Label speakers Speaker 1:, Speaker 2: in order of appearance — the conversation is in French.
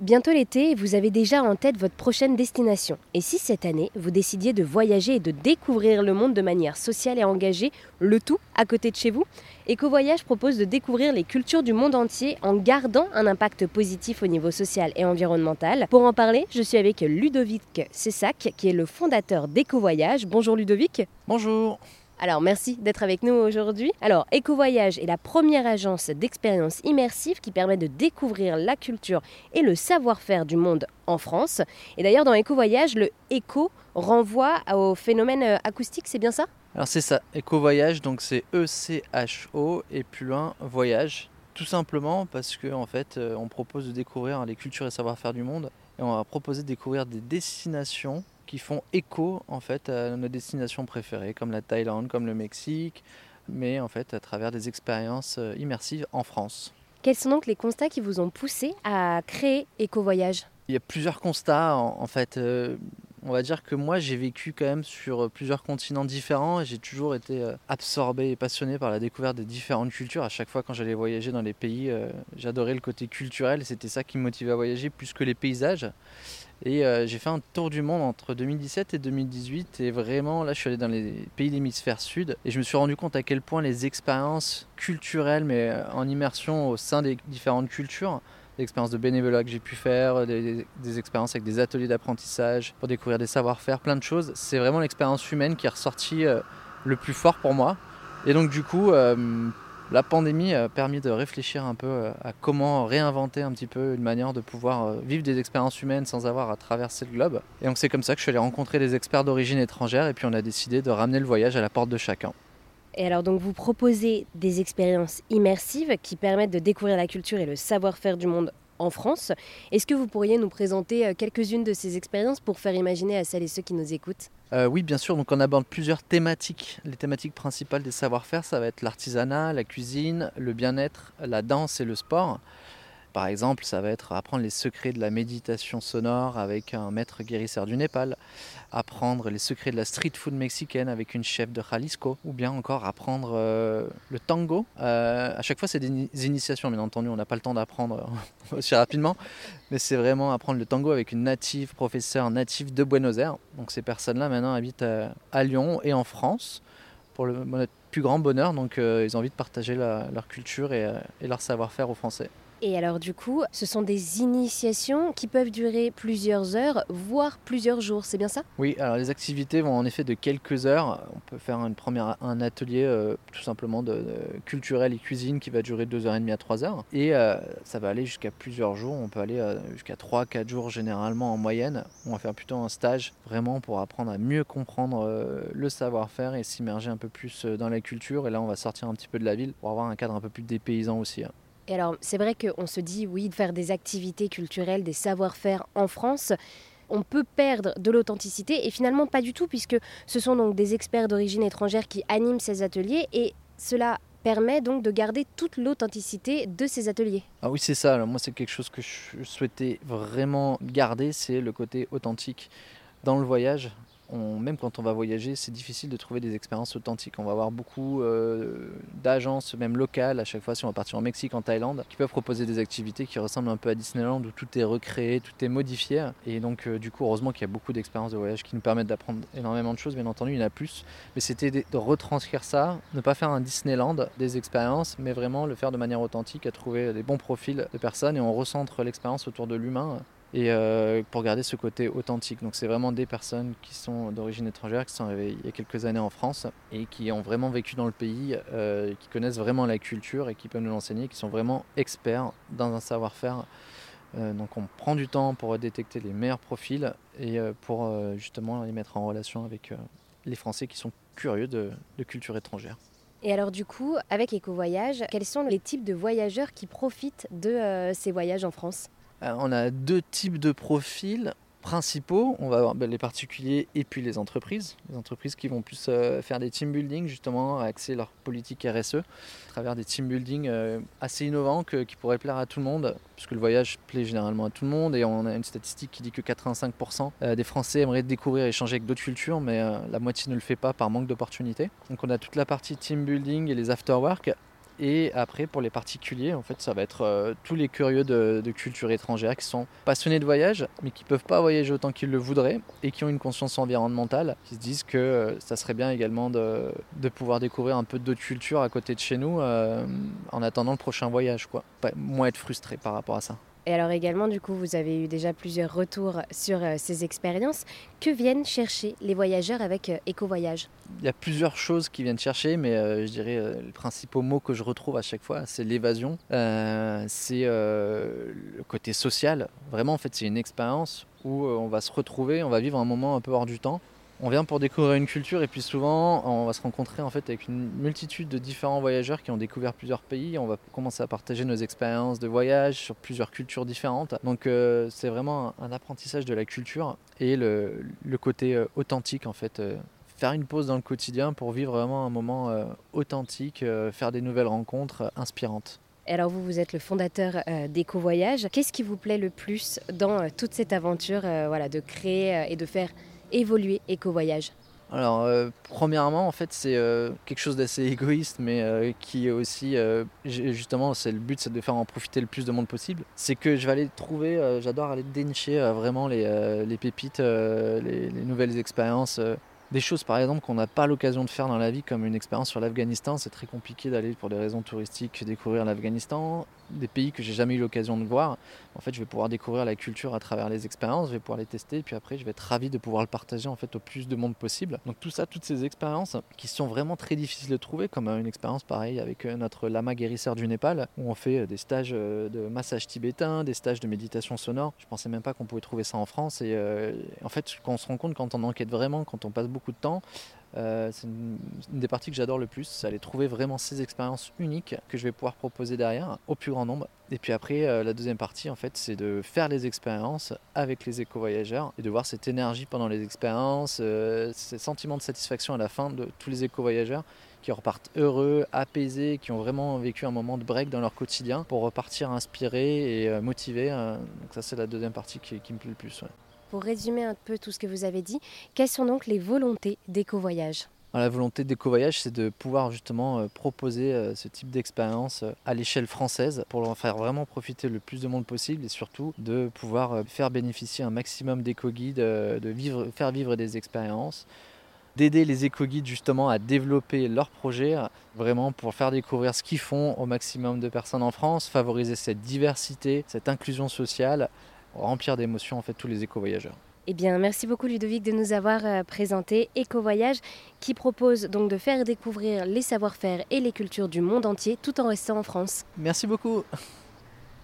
Speaker 1: Bientôt l'été, vous avez déjà en tête votre prochaine destination. Et si cette année, vous décidiez de voyager et de découvrir le monde de manière sociale et engagée, le tout à côté de chez vous Ecovoyage propose de découvrir les cultures du monde entier en gardant un impact positif au niveau social et environnemental. Pour en parler, je suis avec Ludovic Cessac, qui est le fondateur d'Ecovoyage. Bonjour Ludovic.
Speaker 2: Bonjour.
Speaker 1: Alors merci d'être avec nous aujourd'hui. Alors Ecovoyage est la première agence d'expérience immersive qui permet de découvrir la culture et le savoir-faire du monde en France. Et d'ailleurs dans Ecovoyage, le éco renvoie au phénomène euh, acoustique, c'est bien ça?
Speaker 2: Alors c'est ça, Ecovoyage, donc c'est E-C-H-O et plus loin voyage. Tout simplement parce qu'en en fait euh, on propose de découvrir les cultures et savoir-faire du monde et on va proposer de découvrir des destinations qui font écho en fait à nos destinations préférées, comme la Thaïlande, comme le Mexique, mais en fait à travers des expériences euh, immersives en France.
Speaker 1: Quels sont donc les constats qui vous ont poussé à créer Éco-Voyage?
Speaker 2: Il y a plusieurs constats en, fait. Euh, on va dire que moi j'ai vécu quand même sur plusieurs continents différents et j'ai toujours été euh, absorbé et passionné par la découverte des différentes cultures. À chaque fois quand j'allais voyager dans les pays, j'adorais le côté culturel, c'était ça qui me motivait à voyager plus que les paysages. Et euh, j'ai fait un tour du monde entre 2017 et 2018 et vraiment là je suis allé dans les pays d'hémisphère sud et je me suis rendu compte à quel point les expériences culturelles mais euh, en immersion au sein des différentes cultures, des expériences de bénévolat que j'ai pu faire, des, expériences avec des ateliers d'apprentissage pour découvrir des savoir-faire, plein de choses, c'est vraiment l'expérience humaine qui est ressortie euh, le plus fort pour moi. Et donc du coup la pandémie a permis de réfléchir un peu euh, à comment réinventer un petit peu une manière de pouvoir euh, vivre des expériences humaines sans avoir à traverser le globe. Et donc c'est comme ça que je suis allé rencontrer des experts d'origine étrangère et puis on a décidé de ramener le voyage à la porte de chacun.
Speaker 1: Et alors donc vous proposez des expériences immersives qui permettent de découvrir la culture et le savoir-faire du monde en France. Est-ce que vous pourriez nous présenter euh, quelques-unes de ces expériences pour faire imaginer à celles et ceux qui nous écoutent?
Speaker 2: Euh, Oui, bien sûr. Donc on aborde plusieurs thématiques. Les thématiques principales des savoir-faire, ça va être l'artisanat, la cuisine, le bien-être, la danse et le sport. Par exemple, ça va être apprendre les secrets de la méditation sonore avec un maître guérisseur du Népal, apprendre les secrets de la street food mexicaine avec une chef de Jalisco, ou bien encore apprendre euh, le tango. Euh, à chaque fois, c'est des initiations, bien entendu, on n'a pas le temps d'apprendre aussi rapidement, mais c'est vraiment apprendre le tango avec une native, professeure native de Buenos Aires. Donc ces personnes-là maintenant habitent à, Lyon et en France pour le, notre plus grand bonheur, donc euh, ils ont envie de partager leur culture et leur savoir-faire aux Français.
Speaker 1: Et alors du coup, ce sont des initiations qui peuvent durer plusieurs heures, voire plusieurs jours, c'est bien ça?
Speaker 2: Oui, alors les activités vont en effet de quelques heures. On peut faire une première, un atelier euh, tout simplement de, culturel et cuisine qui va durer 2h30 à 3h. Et euh, ça va aller jusqu'à plusieurs jours, on peut aller euh, jusqu'à 3-4 jours généralement en moyenne. On va faire plutôt un stage vraiment pour apprendre à mieux comprendre le savoir-faire et s'immerger un peu plus dans la culture. Et là, on va sortir un petit peu de la ville pour avoir un cadre un peu plus dépaysant aussi. Hein.
Speaker 1: Et alors, c'est vrai qu'on se dit, oui, de faire des activités culturelles, des savoir-faire en France, on peut perdre de l'authenticité et finalement pas du tout puisque ce sont donc des experts d'origine étrangère qui animent ces ateliers et cela permet donc de garder toute l'authenticité de ces ateliers.
Speaker 2: Ah oui c'est ça, alors moi c'est quelque chose que je souhaitais vraiment garder, c'est le côté authentique. Dans le voyage, même quand on va voyager, c'est difficile de trouver des expériences authentiques. On va avoir beaucoup euh, d'agences, même locales, à chaque fois si on va partir en Mexique, en Thaïlande, qui peuvent proposer des activités qui ressemblent un peu à Disneyland, où tout est recréé, tout est modifié. Et donc, euh, du coup, heureusement qu'il y a beaucoup d'expériences de voyage qui nous permettent d'apprendre énormément de choses. Bien entendu, il y en a plus. Mais c'était de retranscrire ça, ne pas faire un Disneyland des expériences, mais vraiment le faire de manière authentique, à trouver les bons profils de personnes et on recentre l'expérience autour de l'humain et euh, pour garder ce côté authentique. Donc c'est vraiment des personnes qui sont d'origine étrangère, qui sont arrivées il y a quelques années en France et qui ont vraiment vécu dans le pays, euh, qui connaissent vraiment la culture et qui peuvent nous l'enseigner, qui sont vraiment experts dans un savoir-faire. Euh, donc on prend du temps pour détecter les meilleurs profils et pour justement les mettre en relation avec les Français qui sont curieux de, de culture étrangère.
Speaker 1: Et alors du coup, avec EcoVoyage, quels sont les types de voyageurs qui profitent de ces voyages en France?
Speaker 2: Euh, on a deux types de profils principaux. On va avoir ben, les particuliers et puis les entreprises. Les entreprises qui vont plus euh, faire des team building, justement, axer leur politique RSE à travers des team building euh, assez innovants qui pourraient plaire à tout le monde, puisque le voyage plaît généralement à tout le monde. Et on a une statistique qui dit que 85% des Français aimeraient découvrir et échanger avec d'autres cultures, mais la moitié ne le fait pas par manque d'opportunités. Donc on a toute la partie team building et les after work Et après, pour les particuliers, en fait, ça va être euh, tous les curieux de, culture étrangère qui sont passionnés de voyage, mais qui ne peuvent pas voyager autant qu'ils le voudraient et qui ont une conscience environnementale, qui se disent que euh, ça serait bien également de, pouvoir découvrir un peu d'autres cultures à côté de chez nous euh, en attendant le prochain voyage, quoi. Moins être frustré par rapport à ça.
Speaker 1: Et alors également, du coup, vous avez eu déjà plusieurs retours sur euh, ces expériences. Que viennent chercher les voyageurs avec euh, Éco-Voyage?
Speaker 2: Il y a plusieurs choses qui viennent chercher, mais euh, je dirais euh, les principaux mots que je retrouve à chaque fois, c'est l'évasion, c'est le côté social. Vraiment, en fait, c'est une expérience où on va se retrouver, on va vivre un moment un peu hors du temps on vient pour découvrir une culture et puis souvent on va se rencontrer en fait avec une multitude de différents voyageurs qui ont découvert plusieurs pays. On va commencer à partager nos expériences de voyage sur plusieurs cultures différentes. Donc euh, c'est vraiment un, apprentissage de la culture et le, côté euh, authentique en fait. Euh, faire une pause dans le quotidien pour vivre vraiment un moment authentique, faire des nouvelles rencontres inspirantes.
Speaker 1: Alors vous, vous êtes le fondateur d'Éco-Voyage. Qu'est-ce qui vous plaît le plus dans toute cette aventure voilà, de créer et de faire évoluer Éco-Voyage
Speaker 2: alors, euh, premièrement, en fait, c'est euh, quelque chose d'assez égoïste, mais euh, qui est aussi, justement, c'est le but, c'est de faire en profiter le plus de monde possible. C'est que je vais aller trouver, j'adore aller dénicher vraiment les, les pépites, les, les, nouvelles expériences des choses par exemple qu'on n'a pas l'occasion de faire dans la vie comme une expérience sur l'Afghanistan. C'est très compliqué d'aller pour des raisons touristiques découvrir l'Afghanistan, des pays que j'ai jamais eu l'occasion de voir. En fait, je vais pouvoir découvrir la culture à travers les expériences, je vais pouvoir les tester et puis après je vais être ravi de pouvoir le partager en fait au plus de monde possible. Donc tout ça, toutes ces expériences qui sont vraiment très difficiles de trouver comme une expérience pareille avec notre lama guérisseur du Népal où on fait des stages de massage tibétain, des stages de méditation sonore. Je pensais même pas qu'on pouvait trouver ça en France et euh, en fait, quand on se rend compte quand on enquête vraiment, quand on passe beaucoup de temps. Euh, c'est une, des parties que j'adore le plus, c'est aller trouver vraiment ces expériences uniques que je vais pouvoir proposer derrière au plus grand nombre. Et puis après, euh, la deuxième partie, en fait, c'est de faire les expériences avec les éco-voyageurs et de voir cette énergie pendant les expériences, euh, ces sentiments de satisfaction à la fin de tous les éco-voyageurs qui repartent heureux, apaisés, qui ont vraiment vécu un moment de break dans leur quotidien pour repartir inspirés et euh, motivés. donc ça, c'est la deuxième partie qui, me plaît le plus.
Speaker 1: Pour résumer un peu tout ce que vous avez dit, quelles sont donc les volontés d'éco-voyage?
Speaker 2: La volonté d'éco-voyage, c'est de pouvoir justement euh, proposer euh, ce type d'expérience euh, à l'échelle française pour en faire vraiment profiter le plus de monde possible et surtout de pouvoir faire bénéficier un maximum d'éco-guides, de faire vivre des expériences, d'aider les éco-guides justement à développer leurs projets, vraiment pour faire découvrir ce qu'ils font au maximum de personnes en France, favoriser cette diversité, cette inclusion sociale remplir d'émotions en fait tous les éco-voyageurs.
Speaker 1: Eh bien, merci beaucoup Ludovic de nous avoir euh, présenté Éco-Voyage qui propose donc de faire découvrir les savoir-faire et les cultures du monde entier tout en restant en France.
Speaker 2: Merci beaucoup.